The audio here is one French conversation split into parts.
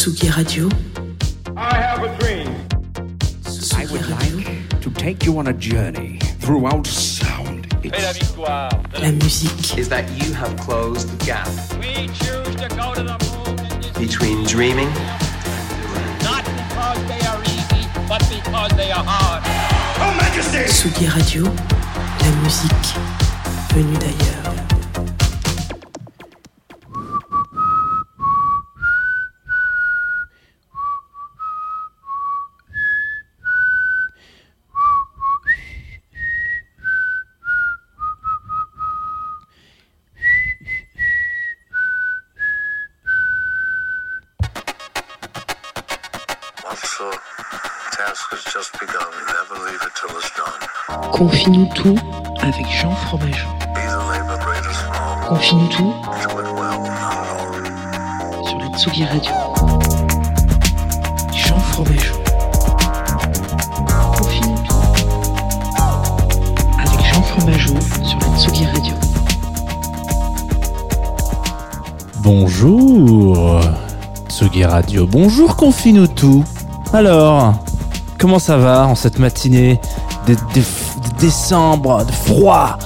Tsugi Radio. I have a dream. I would like to take you on a journey throughout sound. Et la It's victoire. La musique. is that you have closed the gap We choose to go to the moon in this between dreaming not because they are easy, but because they are hard. Tsugi Radio. La musique venue d'ailleurs. Confie-nous tout avec Jean Fromageau. Confie-nous tout sur la Tsugi Radio. Jean Fromageau. Confie-nous tout avec Jean Fromageau sur la Tsugi Radio. Bonjour Tsugi Radio, bonjour Confine-nous tout Alors, comment ça va en cette matinée de, de- de décembre, de froid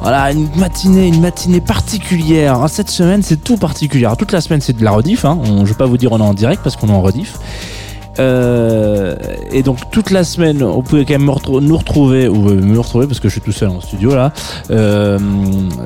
voilà, une matinée, une matinée particulière. Ah, Cette semaine, c'est tout particulier. Toute la semaine, c'est de la rediff. Hein. Je vais pas vous dire on est en direct parce qu'on est en rediff. Euh, et donc toute la semaine, vous pouvez quand même nous retrouver ou euh, me retrouver parce que je suis tout seul en studio là, euh,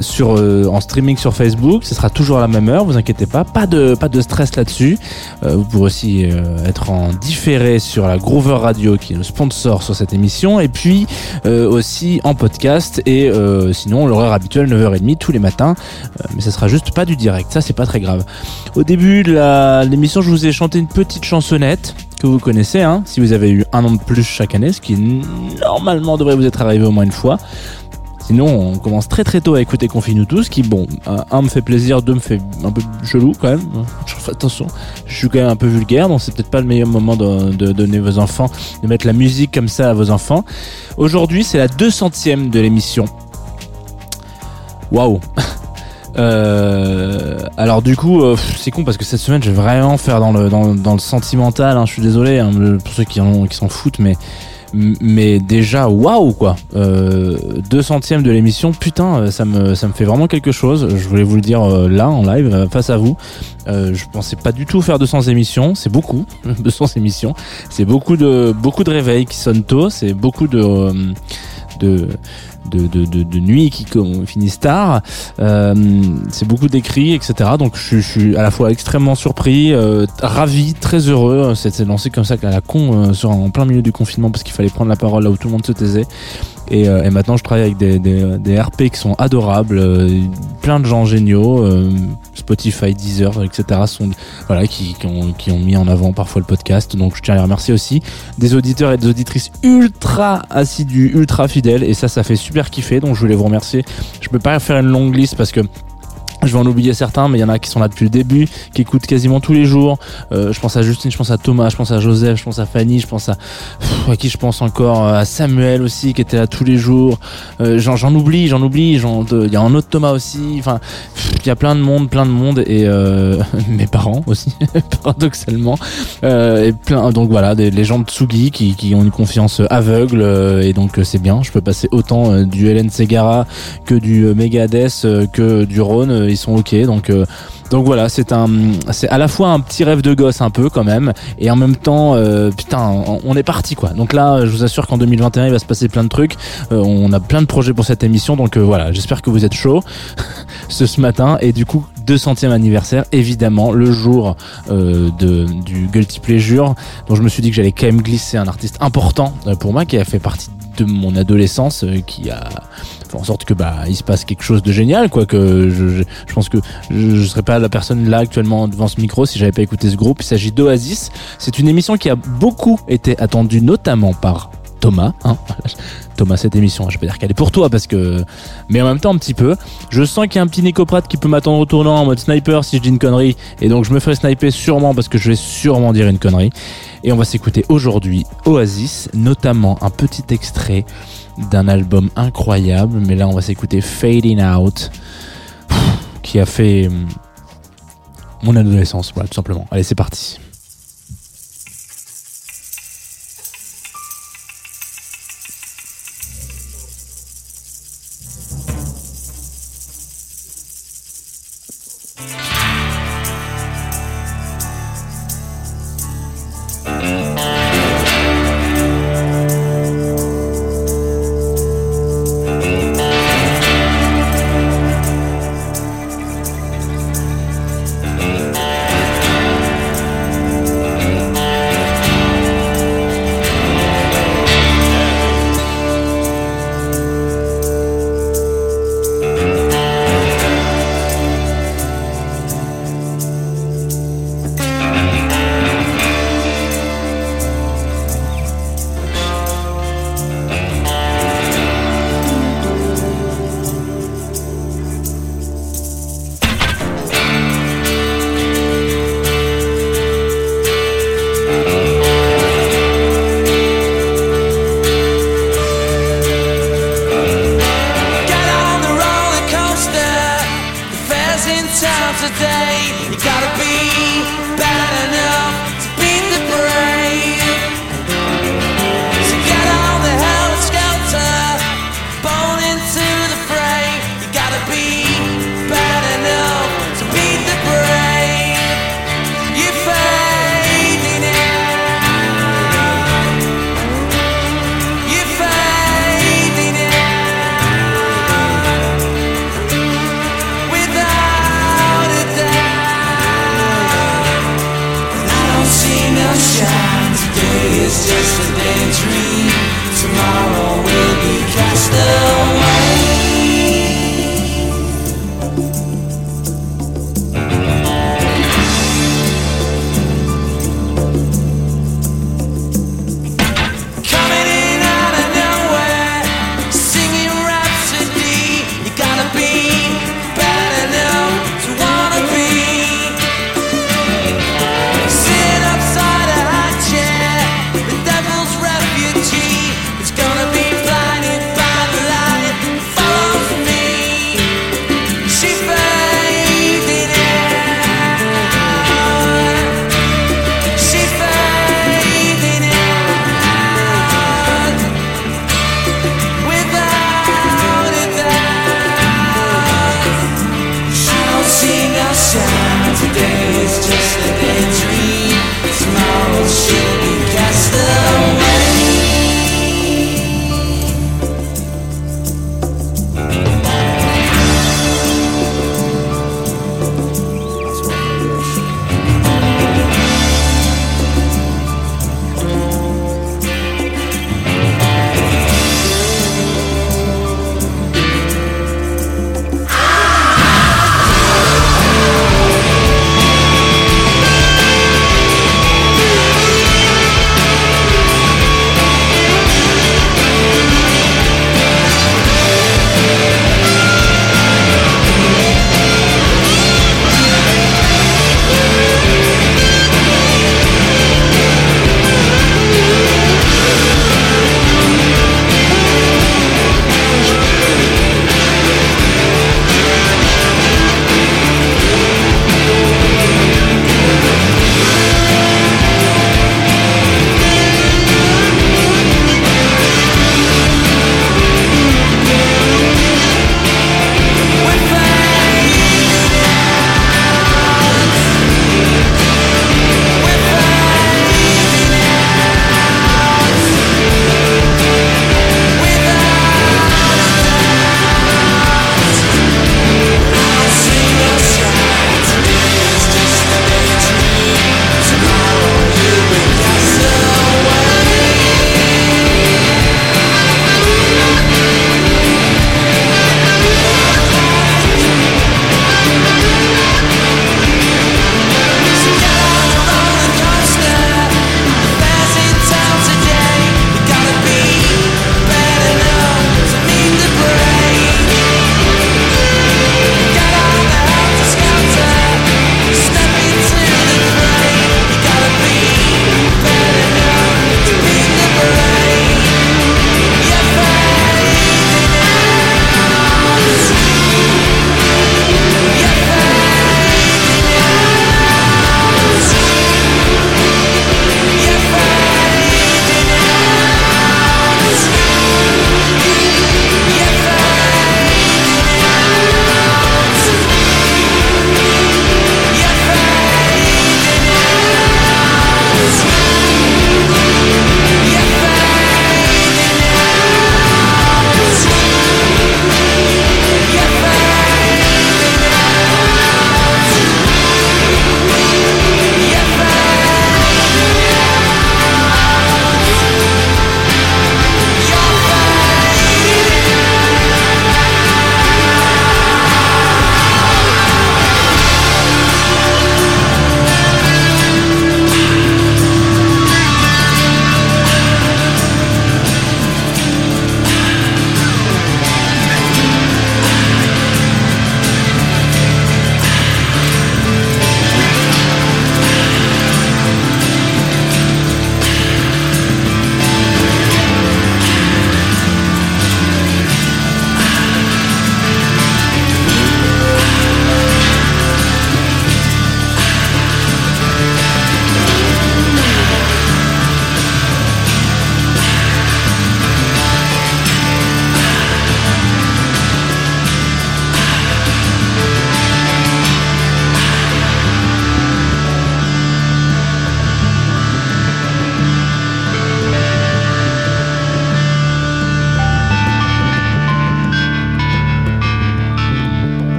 sur euh, en streaming sur Facebook. Ce sera toujours à la même heure, vous inquiétez pas, pas de pas de stress là-dessus. Vous pourrez aussi être en différé sur la Groover Radio qui est le sponsor sur cette émission et puis aussi en podcast et sinon l'horaire habituel 9h30 tous les matins. Mais ce sera juste pas du direct, ça c'est pas très grave. Au début de l'émission, je vous ai chanté une petite chansonnette que vous connaissez, hein, si vous avez eu un an de plus chaque année, ce qui normalement devrait vous être arrivé au moins une fois. Sinon, on commence très très tôt à écouter Confine-nous tous, qui, bon, un, un me fait plaisir, deux me fait un peu chelou quand même. Je fais attention, je suis quand même un peu vulgaire, donc c'est peut-être pas le meilleur moment de, de donner vos enfants, de mettre la musique comme ça à vos enfants. Aujourd'hui, c'est la 200ème de l'émission. Waouh Euh, alors du coup, euh, c'est con parce que cette semaine, je vais vraiment faire dans le dans, le sentimental. hein, je suis désolé hein, pour ceux qui qui s'en foutent, mais mais déjà waouh quoi. Euh, deux centièmes de l'émission, putain, ça me ça me fait vraiment quelque chose. Je voulais vous le dire là en live face à vous. Je pensais pas du tout faire 200 émissions. C'est beaucoup, 200 émissions. C'est beaucoup de beaucoup de réveils qui sonnent tôt. C'est beaucoup de de de, de, de, de nuits qui finissent tard. Euh, c'est beaucoup d'écrits, etc. Donc je, suis- à la fois extrêmement surpris, euh, ravi, très heureux. C'était lancé comme ça à la con euh, sur, en plein milieu du confinement parce qu'il fallait prendre la parole là où tout le monde se taisait. Et, euh, et maintenant je travaille avec des, des, des RP qui sont adorables, euh, plein de gens géniaux, euh, Spotify, Deezer, etc. sont voilà qui, qui, ont, qui ont mis en avant parfois le podcast. Donc je tiens à les remercier aussi des auditeurs et des auditrices ultra assidus, ultra fidèles et ça ça fait super kiffer. Donc je voulais vous remercier. Je peux pas faire une longue liste parce que je vais en oublier certains, mais il y en a qui sont là depuis le début, qui écoutent quasiment tous les jours. Euh, je pense à Justine, je pense à Thomas, je pense à Joseph, je pense à Fanny, je pense à Pff, à qui je pense encore euh, à Samuel aussi qui était là tous les jours. Euh, j'en, oublie, j'en oublie. Il y a un autre Thomas aussi. Enfin, il y a plein de monde, plein de monde et euh, mes parents aussi, paradoxalement. Euh, et plein, donc voilà, des, les gens de Tsugi qui, qui ont une confiance aveugle euh, et donc c'est bien. Je peux passer autant du Hélène Segara que du Megadeth que du Rhône. Ils sont ok. Donc euh, donc voilà, c'est un, c'est à la fois un petit rêve de gosse un peu quand même, et en même temps, euh, putain, on, est parti quoi. Donc là, je vous assure qu'en 2021, il va se passer plein de trucs. Euh, on a plein de projets pour cette émission, donc voilà, j'espère que vous êtes chaud ce, matin. Et du coup, 200e anniversaire, évidemment, le jour de, du Guilty Pleasure, dont je me suis dit que j'allais quand même glisser un artiste important pour moi qui a fait partie de mon adolescence qui a en sorte que bah il se passe quelque chose de génial quoi que je, pense que je, je serais pas la personne là actuellement devant ce micro si j'avais pas écouté ce groupe. Il s'agit d'Oasis. C'est une émission qui a beaucoup été attendue notamment par Thomas hein. Thomas cette émission je vais dire qu'elle est pour toi parce que mais en même temps un petit peu. Je sens qu'il y a un petit Nico Pratt qui peut m'attendre au tournant en mode sniper si je dis une connerie et donc je me ferai sniper sûrement parce que je vais sûrement dire une connerie. Et on va s'écouter aujourd'hui Oasis notamment un petit extrait d'un album incroyable mais là on va s'écouter Fading Out qui a fait hum, mon adolescence voilà tout simplement. Allez c'est parti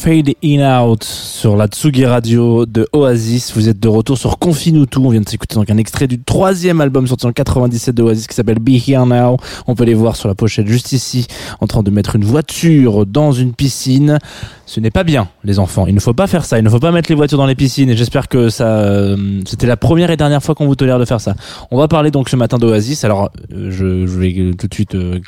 Fade In Out sur la Tsugi Radio de Oasis. Vous êtes de retour sur Confine tout. On vient de s'écouter donc un extrait du troisième album sorti en 97 de Oasis qui s'appelle Be Here Now. On peut les voir sur la pochette juste ici en train de mettre une voiture dans une piscine. Ce n'est pas bien, les enfants. Il ne faut pas faire ça. Il ne faut pas mettre les voitures dans les piscines. Et j'espère que ça, euh, c'était la première et dernière fois qu'on vous tolère de faire ça. On va parler donc ce matin d'Oasis. Alors, euh, je, je vais tout de suite euh,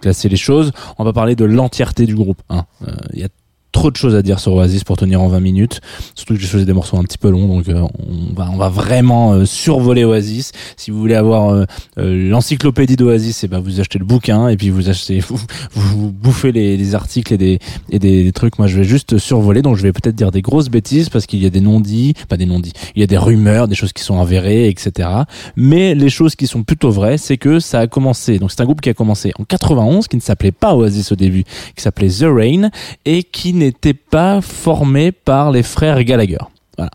classer les choses. On va parler de l'entièreté du groupe. hein. Euh, Il y a trop de choses à dire sur Oasis pour tenir en 20 minutes. Surtout que j'ai choisi des morceaux un petit peu longs, donc euh, on va on va vraiment euh, survoler Oasis. Si vous voulez avoir euh, l'encyclopédie d'Oasis, et ben vous achetez le bouquin et puis vous achetez vous, vous, bouffez les, les articles et des et des, des trucs. Moi, je vais juste survoler, donc je vais peut-être dire des grosses bêtises parce qu'il y a des non-dits, pas des non-dits. Il y a des rumeurs, des choses qui sont avérées, etc. Mais les choses qui sont plutôt vraies, c'est que ça a commencé. Donc c'est un groupe qui a commencé en 91, qui ne s'appelait pas Oasis au début, qui s'appelait The Rain et qui n'était pas formé par les frères Gallagher. Voilà.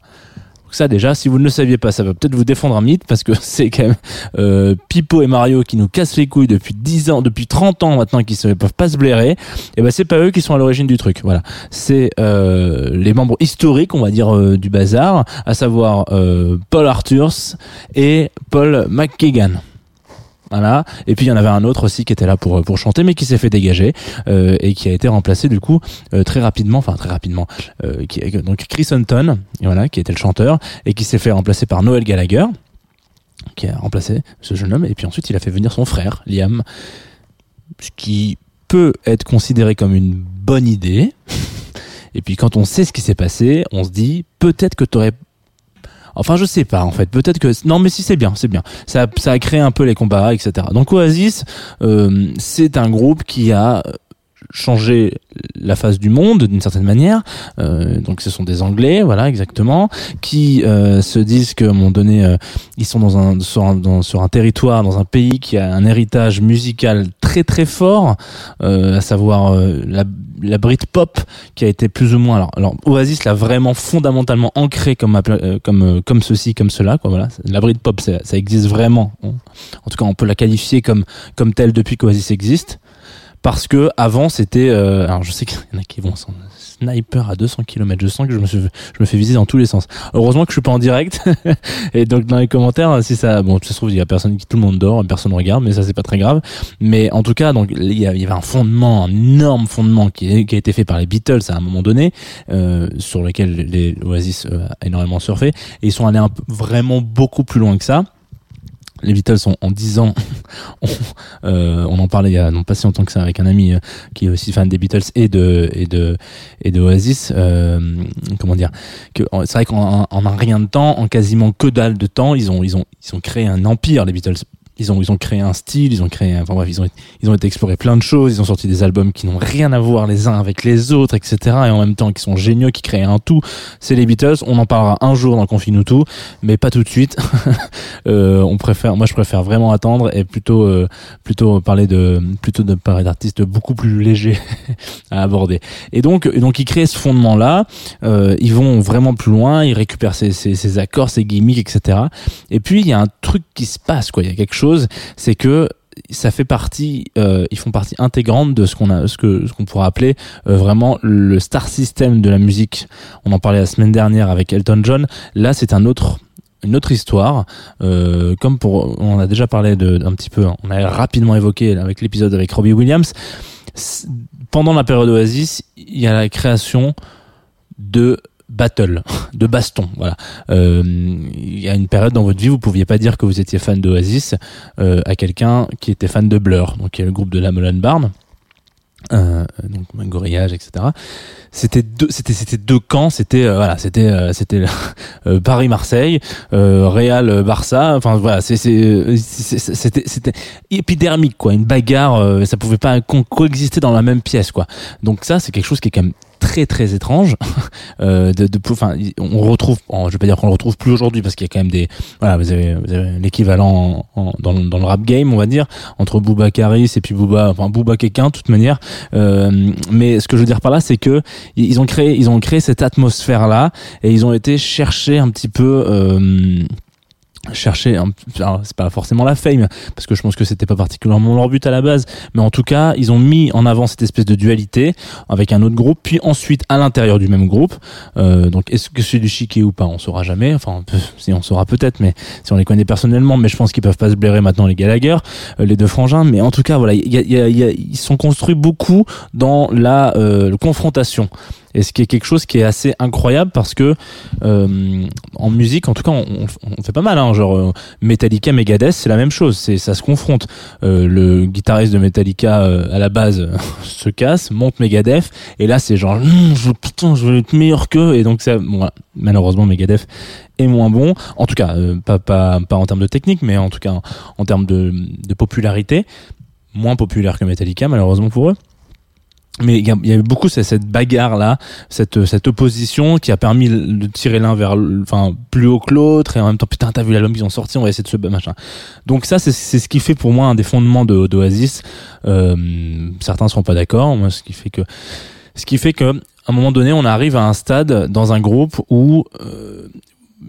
Donc ça déjà, si vous ne le saviez pas, ça va peut-être vous défendre un mythe parce que c'est quand même euh, Pipo et Mario qui nous cassent les couilles depuis 10 ans, depuis 30 ans maintenant, qui ne peuvent pas se blairer. Et ben c'est pas eux qui sont à l'origine du truc. Voilà, c'est euh, les membres historiques, on va dire, euh, du bazar, à savoir euh, Paul Arthurs et Paul McKagan. Voilà. Et puis il y en avait un autre aussi qui était là pour pour chanter, mais qui s'est fait dégager euh, et qui a été remplacé du coup euh, très rapidement, enfin très rapidement, euh, qui, donc Chris Hunton, voilà, qui était le chanteur et qui s'est fait remplacer par Noel Gallagher, qui a remplacé ce jeune homme. Et puis ensuite il a fait venir son frère Liam, ce qui peut être considéré comme une bonne idée. Et puis quand on sait ce qui s'est passé, on se dit peut-être que t'aurais Enfin, je sais pas en fait. Peut-être que non, mais si c'est bien, c'est bien. Ça, ça a créé un peu les combats, etc. Donc Oasis, euh, c'est un groupe qui a changé la face du monde d'une certaine manière. Euh, donc ce sont des Anglais, voilà exactement, qui euh, se disent qu'à un moment donné, euh, ils sont dans un sur, un sur un territoire, dans un pays qui a un héritage musical très très fort, euh, à savoir euh, la, la Britpop qui a été plus ou moins. Alors, alors Oasis l'a vraiment fondamentalement ancré comme euh, comme comme ceci, comme cela, quoi. Voilà, la Britpop, ça, ça existe vraiment. En tout cas, on peut la qualifier comme comme telle depuis qu'Oasis existe parce que avant c'était euh, alors je sais qu'il y en a qui vont s'en sniper à 200 km je sens que je me suis je me fais viser dans tous les sens. Heureusement que je suis pas en direct. Et donc dans les commentaires si ça bon ça se trouve il y a personne qui tout le monde dort personne regarde mais ça c'est pas très grave. Mais en tout cas donc il y, avait un fondement un énorme fondement qui, a été fait par les Beatles à un moment donné euh, sur lequel les Oasis euh, a énormément surfé. Et ils sont allés un vraiment beaucoup plus loin que ça les Beatles ont en 10 ans on, euh, on en parlait il y a non pas si longtemps que ça avec un ami euh, qui est aussi fan des Beatles et de et de et de Oasis euh, comment dire que c'est vrai qu'en en un rien de temps en quasiment que dalle de temps ils ont ils ont ils ont créé un empire les Beatles ils ont ils ont créé un style ils ont créé enfin bref ils ont ils ont été explorer plein de choses ils ont sorti des albums qui n'ont rien à voir les uns avec les autres etc et en même temps qui sont géniaux qui créent un tout. C'est les Beatles on en parlera un jour dans Confine tout mais pas tout de suite. Euh, on préfère moi je préfère vraiment attendre et plutôt euh, plutôt parler de plutôt de parler d'artistes beaucoup plus légers à aborder. Et donc donc ils créent ce fondement là euh, ils vont vraiment plus loin ils récupèrent ces, ces accords ces gimmicks etc et puis il y a un truc qui se passe quoi. Il y a quelque chose c'est que ça fait partie, euh, ils font partie intégrante de ce qu'on a, ce que qu'on pourrait appeler euh, vraiment le star system de la musique. On en parlait la semaine dernière avec Elton John. Là, c'est un autre une autre histoire, euh, comme pour, on a déjà parlé de, un petit peu, hein. on a rapidement évoqué avec l'épisode avec Robbie Williams. Pendant la période Oasis, il y a la création de battle, de baston. Voilà. Euh, Il y a une période dans votre vie, vous pouviez pas dire que vous étiez fan d'Oasis euh, à quelqu'un qui était fan de Blur, donc qui est le groupe de la Mullen Barn. Euh, donc Gorillage, etc. C'était deux, c'était c'était deux camps. C'était euh, voilà, c'était euh, c'était euh, Paris Marseille, Real Barça. Enfin voilà, c'est c'était c'était épidermique quoi, une bagarre. ça pouvait pas co- coexister dans la même pièce quoi. Donc ça, c'est quelque chose qui est quand même très très étrange euh, de, de enfin on retrouve je vais pas dire qu'on le retrouve plus aujourd'hui parce qu'il y a quand même des voilà vous avez, vous avez l'équivalent en- en- dans, le- rap game on va dire entre Booba Karis et puis Booba enfin Booba quelqu'un de toute manière. Euh, mais ce que je veux dire par là c'est que ils ont créé ils ont créé cette atmosphère là et ils ont été chercher un petit peu euh, chercher un, c'est pas forcément la fame parce que je pense que c'était pas particulièrement leur but à la base mais en tout cas ils ont mis en avant cette espèce de dualité avec un autre groupe puis ensuite à l'intérieur du même groupe euh, donc est-ce que c'est du chiquet ou pas on saura jamais enfin si on saura peut-être mais si on les connaît personnellement mais je pense qu'ils peuvent pas se blairer maintenant les Gallagher euh, les deux frangins mais en tout cas voilà il y a, y a- y a- ils sont construits beaucoup dans la euh, confrontation et ce qui est quelque chose qui est assez incroyable parce que euh, en musique en tout cas on, on- fait pas mal hein, genre euh, Metallica Megadeth c'est la même chose c'est ça se confronte. Euh, le guitariste de Metallica euh, à la base se casse monte Megadeth et là c'est genre Hum, je, putain je veux être meilleur qu'eux et donc ça bon, malheureusement Megadeth est moins bon. En tout cas euh, pas, pas, pas en termes de technique mais en tout cas en, en termes de, de popularité moins populaire que Metallica malheureusement pour eux mais il y, y a eu beaucoup cette, bagarre là, cette, cette opposition qui a permis de tirer l'un vers, enfin plus haut que l'autre et en même temps putain t'as vu l'album qu'ils ont sorti, on va essayer de se machin. Donc ça c'est c'est ce qui fait pour moi un des fondements de d'Oasis. Euh, certains seront pas d'accord, moi ce qui fait que ce qui fait que à un moment donné on arrive à un stade dans un groupe où euh,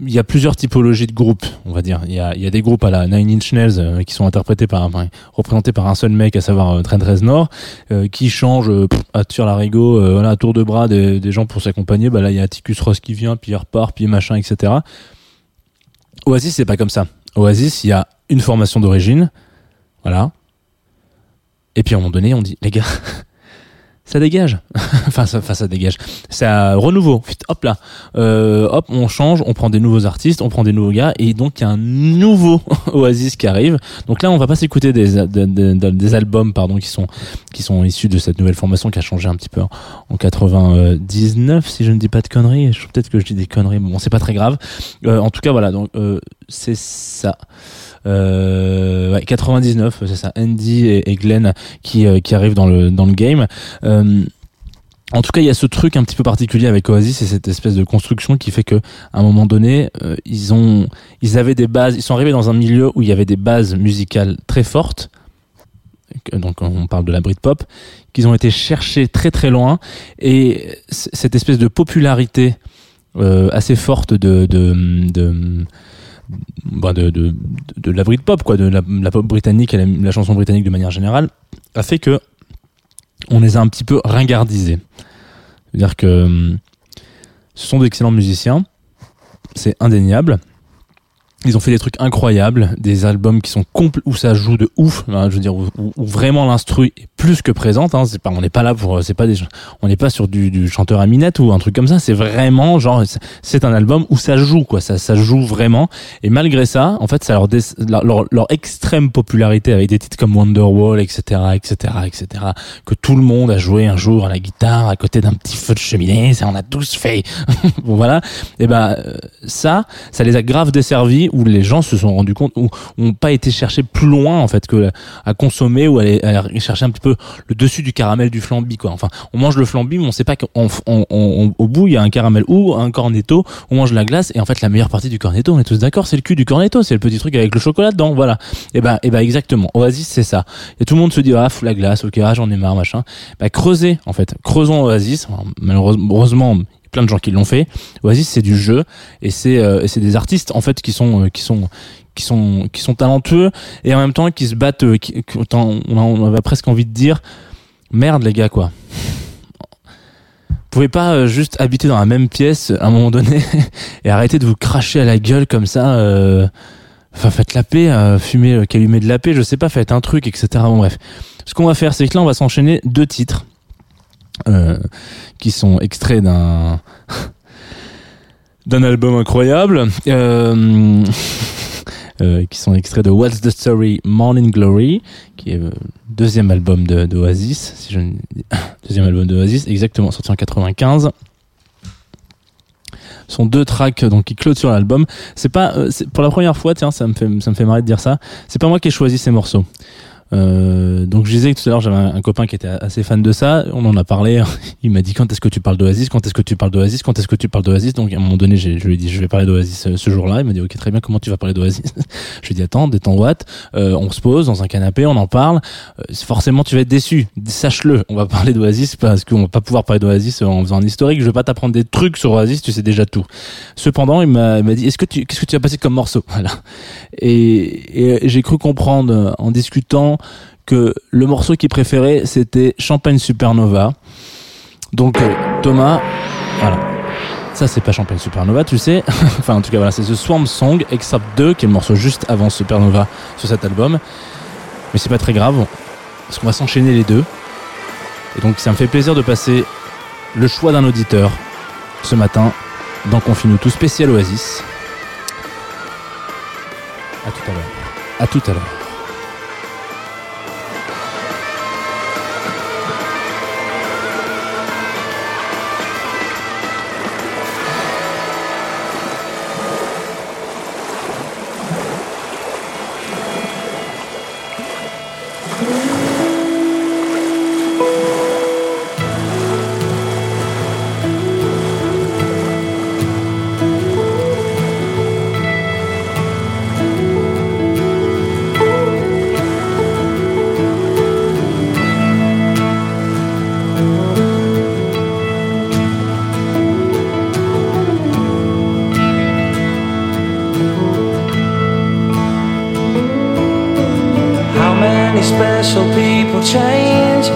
il y a plusieurs typologies de groupes, on va dire. Il y a, il y a des groupes à la Nine Inch Nails euh, qui sont interprétés par, enfin, représentés par un seul mec, à savoir euh, Trent Reznor, euh, qui change euh, à tir larigot, euh, voilà, à tour de bras des, des gens pour s'accompagner. Bah là, il y a Atticus Ross qui vient, puis il repart, puis machin, etc. Oasis, c'est pas comme ça. Oasis, il y a une formation d'origine, voilà. Et puis à un moment donné, on dit, les gars, ça dégage. enfin, ça, enfin, ça dégage. Ça renouveau. Hop là. Euh, hop, on change, on prend des nouveaux artistes, on prend des nouveaux gars, et donc il y a un nouveau Oasis qui arrive. Donc là, on va pas s'écouter des, des, des, albums, pardon, qui sont qui sont issus de cette nouvelle formation qui a changé un petit peu en, en 99, si je ne dis pas de conneries. Peut-être que je dis des conneries, mais bon, c'est pas très grave. Euh, en tout cas, voilà. Donc euh, c'est ça. Euh, ouais, 99, c'est ça. Andy et, Glenn qui euh, qui arrivent dans le dans le game. Euh, en tout cas, il y a ce truc un petit peu particulier avec Oasis, c'est cette espèce de construction qui fait que, à un moment donné, euh, ils ont, ils avaient des bases, ils sont arrivés dans un milieu où il y avait des bases musicales très fortes. Donc, on parle de la Britpop, qu'ils ont été cherchés très très loin, et cette espèce de popularité euh, assez forte de de de, bah, de, de, de la Britpop, quoi, de la, la pop britannique et la, la chanson britannique de manière générale, a fait que on les a un petit peu ringardisés. C'est-à-dire que hum, ce sont d'excellents musiciens, c'est indéniable. Ils ont fait des trucs incroyables, des albums qui sont compl- où ça joue de ouf, hein, je veux dire où, vraiment l'instru est plus que présente. Hein, c'est pas, on n'est pas là pour, c'est pas des, on n'est pas sur du, du chanteur à minette ou un truc comme ça. C'est vraiment genre, c'est- un album où ça joue quoi, ça, ça joue vraiment. Et malgré ça, en fait, ça leur, leur, leur extrême popularité avec des titres comme Wonderwall, etc., etc., etc., que tout le monde a joué un jour à la guitare à côté d'un petit feu de cheminée, ça on a tous fait. bon voilà, et ben euh, ça, ça les a grave desservis où les gens se sont rendus compte ou ont pas été chercher plus loin en fait que à consommer ou à aller, chercher un petit peu le dessus du caramel du flambi quoi. Enfin, on mange le flambi mais on sait pas qu'au au bout il y a un caramel ou un cornetto, on mange la glace et en fait la meilleure partie du cornetto, on est tous d'accord, c'est le cul du cornetto, c'est le petit truc avec le chocolat dedans, voilà. Et ben et ben exactement. Oasis c'est ça. Et tout le monde se dit ah fous la glace, OK, ah, j'en ai marre machin. Bah creusez en fait, creusons Oasis. Malheureusement plein de gens qui l'ont fait. Oasis c'est du jeu et c'est euh, c'est des artistes en fait qui sont euh, qui sont qui sont qui sont talentueux et en même temps qui se battent euh, qui, on, avait presque envie de dire merde les gars quoi. Vous pouvez pas euh, juste habiter dans la même pièce à un moment donné et arrêter de vous cracher à la gueule comme ça euh, enfin faites la paix euh, fumez euh, de la paix je sais pas faites un truc etc bon bref. Ce qu'on va faire c'est que là on va s'enchaîner deux titres euh, qui sont extraits d'un d'un album incroyable. Euh, euh, qui sont extraits de What's the Story Morning Glory qui est le deuxième album de, si je deuxième album de exactement sorti en 95 Ce sont deux tracks donc qui clôturent l'album. C'est pas euh, pour la première fois tiens ça me fait ça me fait marrer de dire ça. C'est pas moi qui ai choisi ces morceaux Euh, donc je disais que tout à l'heure j'avais un, copain qui était assez fan de ça. On en a parlé. Il m'a dit quand est-ce que tu parles d'Oasis? Quand est-ce que tu parles d'Oasis? Quand est-ce que tu parles d'Oasis? Donc à un moment donné, je lui ai dit je vais parler d'Oasis euh, ce jour-là. Il m'a dit ok très bien. Comment tu vas parler d'Oasis? Je lui ai dit attends, détends Watt. Euh, on se pose dans un canapé, on en parle. Euh, forcément tu vas être déçu. Sache-le. On va parler d'Oasis parce qu'on va pas pouvoir parler d'Oasis en faisant un historique. Je vais pas t'apprendre des trucs sur Oasis. Tu sais déjà tout. Cependant, il m'a dit est-ce que tu qu'est-ce que tu as passé comme morceau? Et, j'ai cru comprendre en discutant que le morceau qu'il préférait c'était Champagne Supernova. Donc euh, Thomas, voilà. Ça c'est pas Champagne Supernova, tu sais. enfin en tout cas voilà, c'est The Swarm Song Except 2 qui est le morceau juste avant Supernova sur cet album. Mais c'est pas très grave parce qu'on va s'enchaîner les deux. Et donc ça me fait plaisir de passer le choix d'un auditeur ce matin dans Confine-nous tout spécial Oasis. À tout à l'heure. À tout à l'heure. Special people change?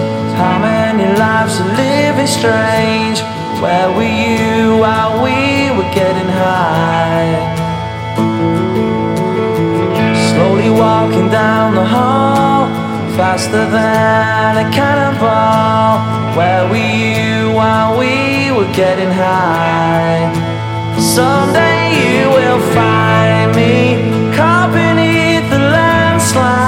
How many lives are living strange? Where were you while we were getting high? Slowly walking down the hall, faster than a cannonball. Where were you while we were getting high? Someday you will find me caught beneath the landslide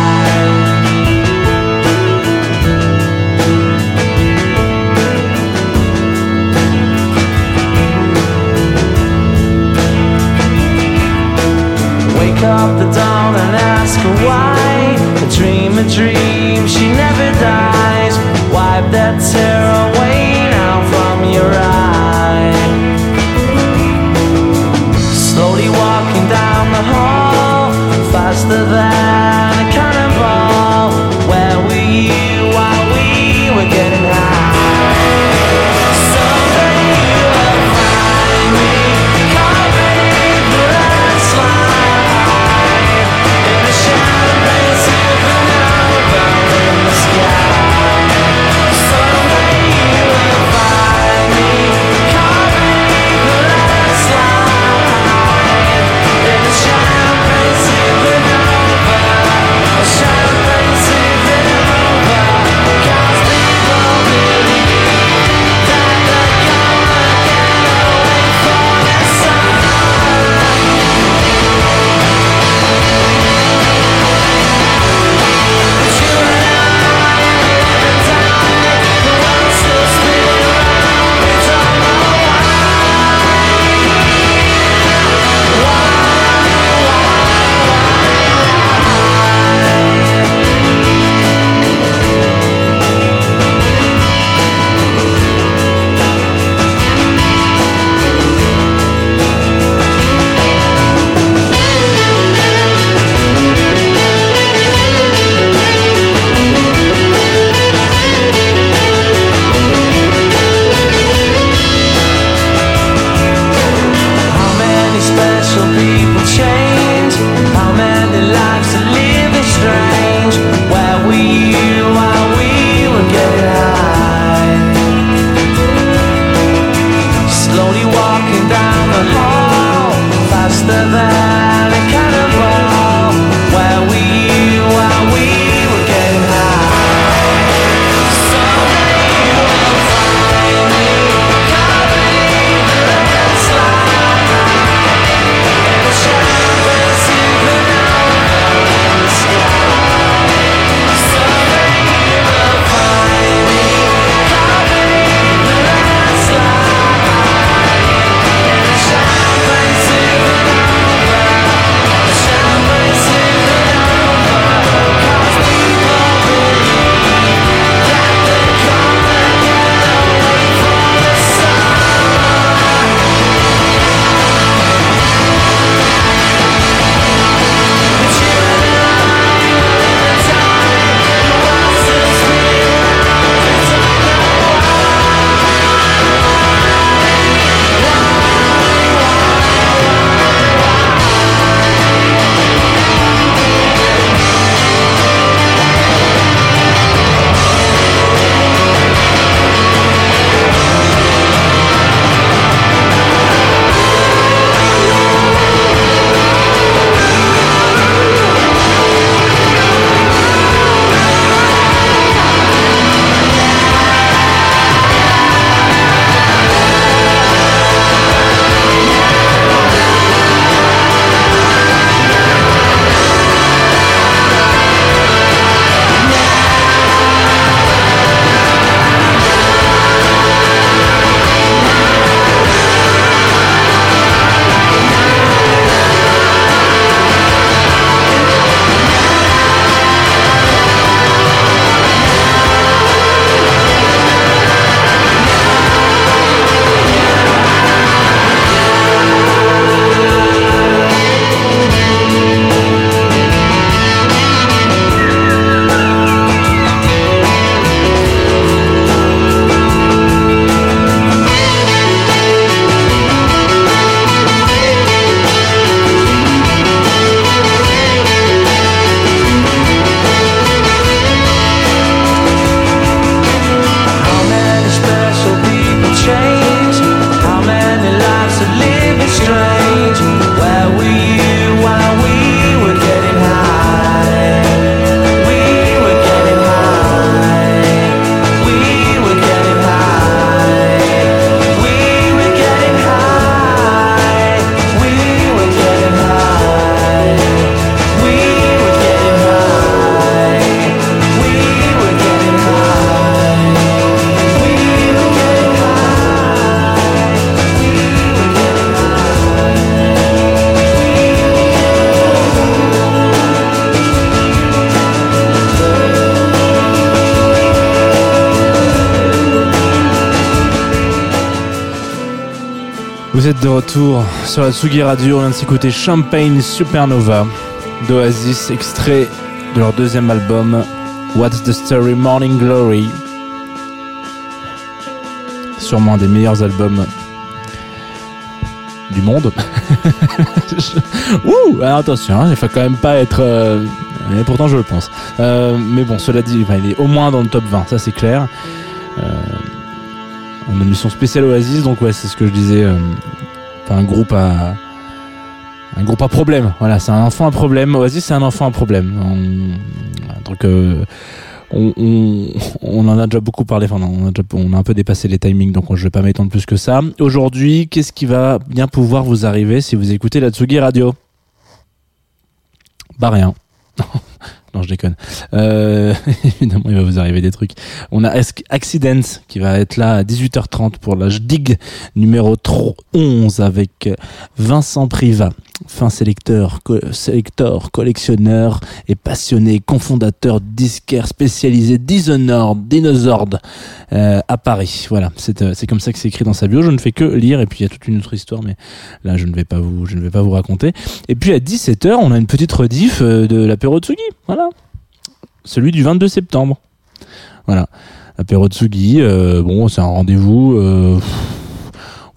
Up the dawn and ask her why. A dream, a dream, she never dies. Wipe that tear away now from your eye. Vous êtes de retour sur la Tsugi Radio. On vient de s'écouter Champagne Supernova d'Oasis, extrait de leur deuxième album What's the Story Morning Glory. Sûrement un des meilleurs albums du monde. Ouh, attention, hein, il faut quand même pas être. euh, mais pourtant, je le pense. Euh, mais bon, cela dit, il est au moins dans le top 20, ça c'est clair. Euh, une mission spéciale Oasis, donc ouais, c'est ce que je disais. euh, un groupe à. Un groupe problème. Voilà, c'est un enfant à problème. Oasis, c'est un enfant à problème. On- donc, euh, on, en a déjà beaucoup parlé. Enfin, on a, un peu dépassé les timings, donc je vais pas m'étendre plus que ça. Aujourd'hui, qu'est-ce qui va bien pouvoir vous arriver si vous écoutez la Tsugi Radio? Bah rien. non, je déconne. Euh, évidemment, il va vous arriver des trucs. On a Ac- Accidents qui va être là à 18h30 pour la dig numéro 11 avec Vincent Privat, fin sélecteur, sélecteur, collectionneur et passionné, cofondateur disquaire spécialisé Dishonored, Dinosaur euh, à Paris. Voilà, c'est euh, c'est comme ça que c'est écrit dans sa bio. Je ne fais que lire et puis il y a toute une autre histoire, mais là je ne vais pas vous, je ne vais pas vous raconter. Et puis à 17h, on a une petite rediff euh, de l'apéro Tsugi. Voilà, celui du 22 septembre. Voilà, l'apéro Tsugi. euh, bon, c'est un rendez-vous.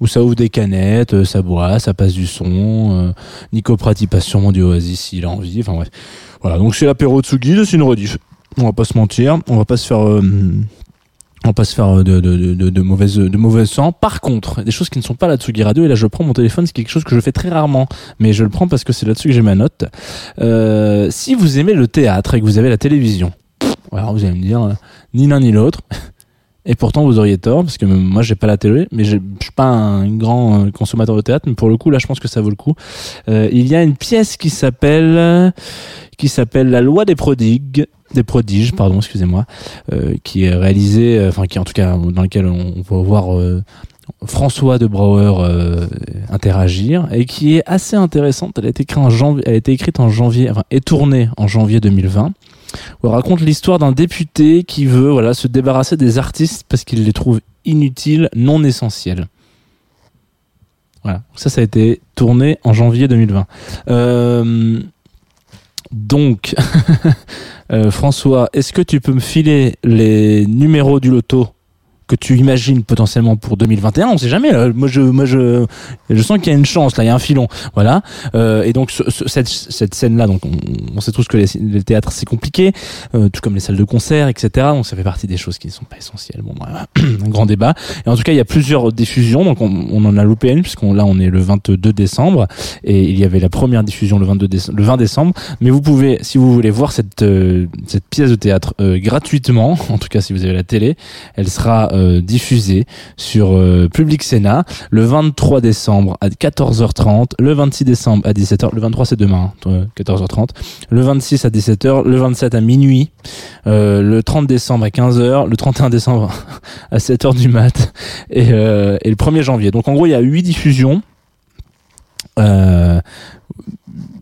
Où ça ouvre des canettes, euh, ça boit, ça passe du son. Euh, Nico Prati passe sûrement du Oasis s'il a envie. Enfin bref. Voilà, donc c'est l'apéro Tsugi, c'est une rediff. On va pas se mentir, on va pas se faire. euh, on va pas se faire de, de, de, de, mauvaises de mauvais sang. Par contre, des choses qui ne sont pas la Tsugi Radio, et là je prends mon téléphone, c'est quelque chose que je fais très rarement, mais je le prends parce que c'est là-dessus que j'ai ma note. Euh, si vous aimez le théâtre et que vous avez la télévision, alors vous allez me dire, ni l'un ni l'autre. Et pourtant, vous auriez tort, parce que moi, j'ai pas la télé, mais je suis pas un grand euh, consommateur de théâtre, mais pour le coup, là, je pense que ça vaut le coup. Euh, il y a une pièce qui s'appelle, qui s'appelle La Loi des prodigues, des prodiges, pardon, excusez-moi, euh, qui est réalisée, euh, enfin, qui en tout cas, dans lequel on, va voir euh, François de Brouwer euh, interagir, et qui est assez intéressante. Elle a été écrite en janvier, elle a été écrite en janvier, enfin, est tournée en janvier 2020 où elle raconte l'histoire d'un député qui veut se débarrasser des artistes parce qu'il les trouve inutiles, non essentiels. Voilà, ça ça a été tourné en janvier 2020. Euh, donc, euh, François, est-ce que tu peux me filer les numéros du loto? Que tu imagines potentiellement pour 2021 On sait jamais. là. Moi, je, moi, je, je sens qu'il y a une chance. Là, il y a un filon. Voilà. Euh, et donc ce- ce- cette, cette scène-là, donc on, on sait tous que les, les théâtres c'est compliqué, euh, tout comme les salles de concert, etc. Donc ça fait partie des choses qui ne sont pas essentielles. Bon, voilà, un grand débat. Et en tout cas, il y a plusieurs diffusions. Donc on, on en a loupé une puisqu'on là on est le 22 décembre et il y avait la première diffusion le 22 déce- le 20 décembre. Mais vous pouvez, si vous voulez voir cette euh, cette pièce de théâtre euh, gratuitement, en tout cas si vous avez la télé, elle sera euh, diffusée sur euh, Public Sénat le 23 décembre à 14h30, le 26 décembre à 17h, le 23 c'est demain, hein, euh, 14h30, le 26 à 17h, le 27 à minuit, euh, le 30 décembre à 15h, le 31 décembre à 7h du mat et, le 1er janvier. Donc en gros il y a 8 diffusions.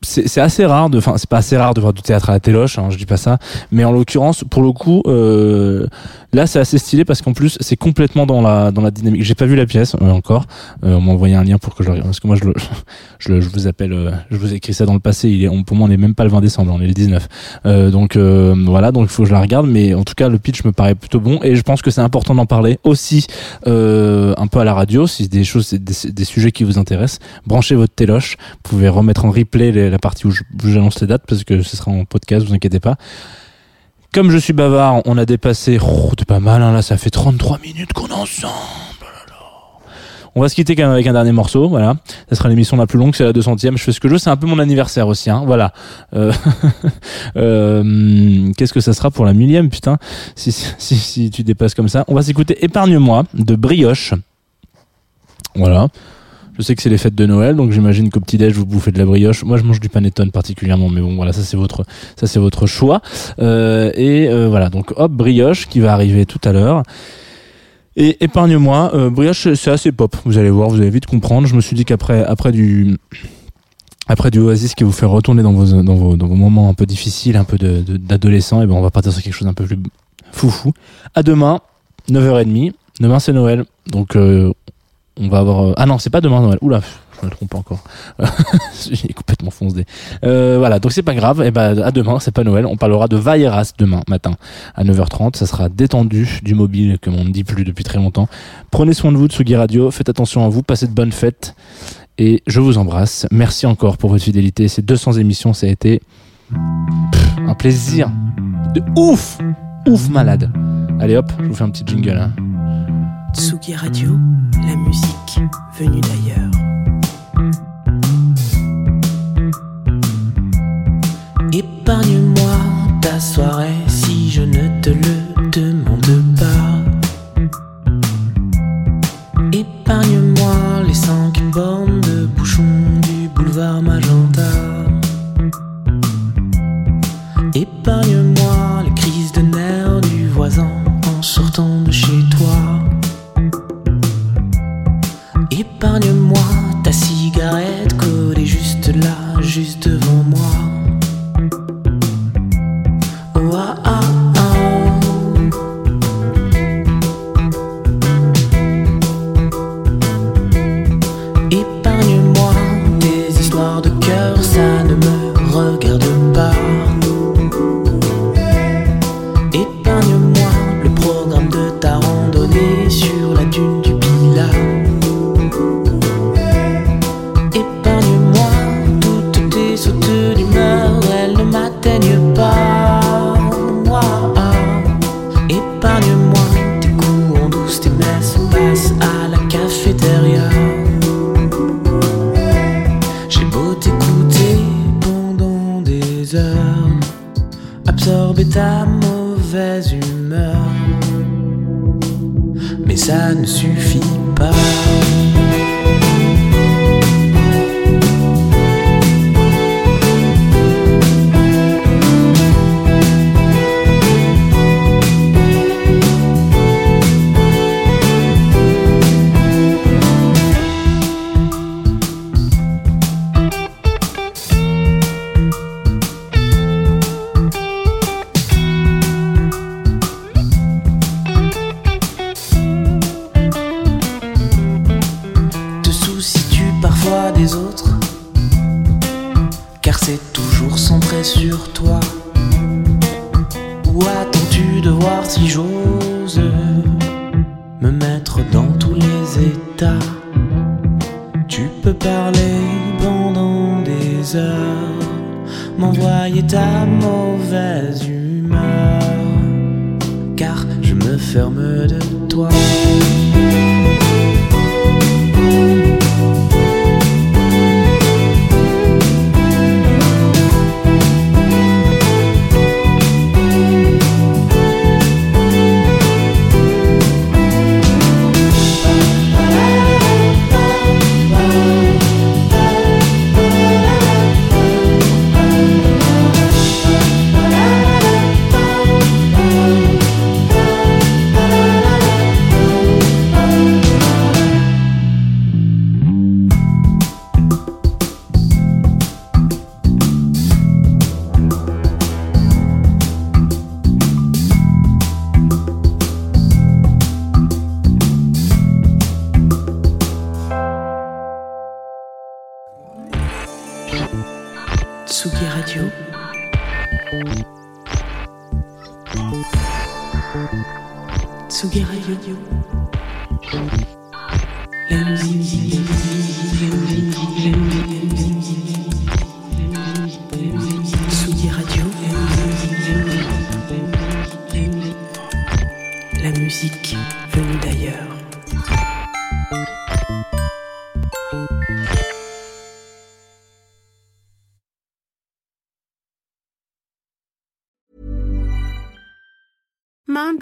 C'est assez rare de enfin c'est pas assez rare de voir du théâtre à la téloche hein, je dis pas ça mais en l'occurrence pour le coup euh, là c'est assez stylé parce qu'en plus c'est complètement dans la dans la dynamique. J'ai pas vu la pièce euh, encore. Euh, on m'a envoyé un lien pour que je le regarde. Parce que moi je le je, je vous appelle euh, je vous ai écrit ça dans le passé. Il est pour moi on est même pas le 20 décembre on est le 19 euh, donc euh, voilà donc il faut que je la regarde. Mais en tout cas le pitch me paraît plutôt bon. Et je pense que c'est important d'en parler aussi un peu à la radio. Si des choses des, des sujets qui vous intéressent branchez votre téloche. Vous pouvez remettre en replay les- la partie où j'annonce les dates parce que ce sera en podcast, vous inquiétez pas. Comme je suis bavard, on a dépassé. Oh, t'es pas mal, là, ça fait 33 minutes qu'on est ensemble. Oh. On va se quitter quand même avec un dernier morceau, voilà. Ça sera l'émission la plus longue, c'est la 200ème. Je fais ce que je veux, c'est un peu mon anniversaire aussi, hein, voilà. Euh, euh, Qu'est-ce que ça sera pour la millième, putain, si, si tu dépasses comme ça. On va s'écouter Épargne-moi de Brioche. Voilà. Je sais que c'est les fêtes de Noël, donc j'imagine qu'au petit-déj vous bouffez de la brioche. Moi, je mange du panettone particulièrement, mais bon, voilà, ça c'est votre, ça c'est votre choix. Euh, et euh, voilà, donc hop, brioche qui va arriver tout à l'heure. Et épargne-moi, euh, brioche, c'est assez pop. Vous allez voir, vous allez vite comprendre. Je me suis dit qu'après, après du, après du Oasis qui vous fait retourner dans vos, dans vos, dans vos moments un peu difficiles, un peu de, de- d'adolescent, et ben on va partir sur quelque chose d'un peu plus foufou. À demain, 9h30. Demain c'est Noël, donc euh, on va avoir. euh, Ah non, c'est pas demain Noël. Oula, je me trompe encore. J'ai complètement foncé. Euh, voilà, donc c'est pas grave. Et ben à demain, c'est pas Noël. On parlera de Vailleras demain matin à 9h30. Ça sera détendu du mobile, comme on ne dit plus depuis très longtemps. Prenez soin de vous, Tsugi Radio. Faites attention à vous. Passez de bonnes fêtes. Et je vous embrasse. Merci encore pour votre fidélité. Ces 200 émissions, ça a été un plaisir de ouf, ouf malade. Allez hop, je vous fais un petit jingle. Hein. Tsugi Radio, la musique venue d'ailleurs. Épargne-moi ta soirée si je ne te le demande pas. Épargne-moi les cinq bornes de bouchons du boulevard Magenta. Radio. Tsugi Radio. La musique.